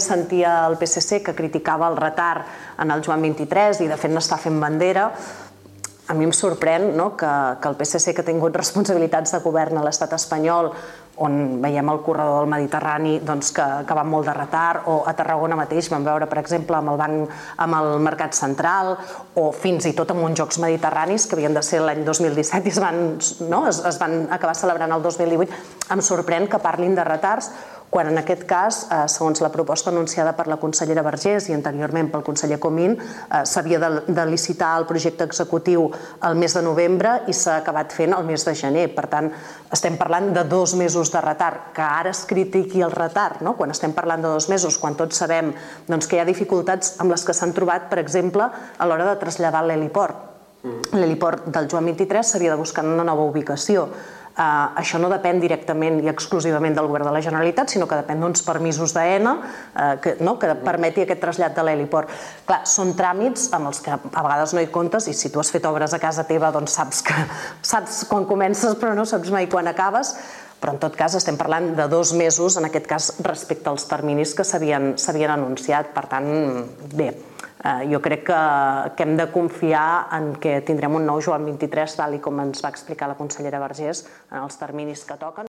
Sentia el PSC que criticava el retard en el Joan 23 i de fet n'està fent bandera. A mi em sorprèn no, que, que el PSC, que ha tingut responsabilitats de govern a l'estat espanyol, on veiem el corredor del Mediterrani doncs, que, que va molt de retard, o a Tarragona mateix vam veure, per exemple, amb el, banc, amb el Mercat Central, o fins i tot amb uns Jocs Mediterranis que havien de ser l'any 2017 i es van, no, es, es van acabar celebrant el 2018. Em sorprèn que parlin de retards quan en aquest cas, eh, segons la proposta anunciada per la consellera Vergés i anteriorment pel conseller Comín, eh, s'havia de, de licitar el projecte executiu el mes de novembre i s'ha acabat fent el mes de gener. Per tant, estem parlant de dos mesos de retard. Que ara es critiqui el retard, no? quan estem parlant de dos mesos, quan tots sabem doncs, que hi ha dificultats amb les que s'han trobat, per exemple, a l'hora de traslladar l'heliport. Mm. L'heliport del Joan 23 s'havia de buscar una nova ubicació Uh, això no depèn directament i exclusivament del govern de la Generalitat, sinó que depèn d'uns permisos d'ENA uh, que, no, que permeti aquest trasllat de l'heliport. Clar, són tràmits amb els que a vegades no hi comptes i si tu has fet obres a casa teva doncs saps, que, saps quan comences però no saps mai quan acabes, però en tot cas estem parlant de dos mesos, en aquest cas respecte als terminis que s'havien anunciat. Per tant, bé, eh, jo crec que, que hem de confiar en que tindrem un nou Joan 23, tal com ens va explicar la consellera Vergés, en els terminis que toquen.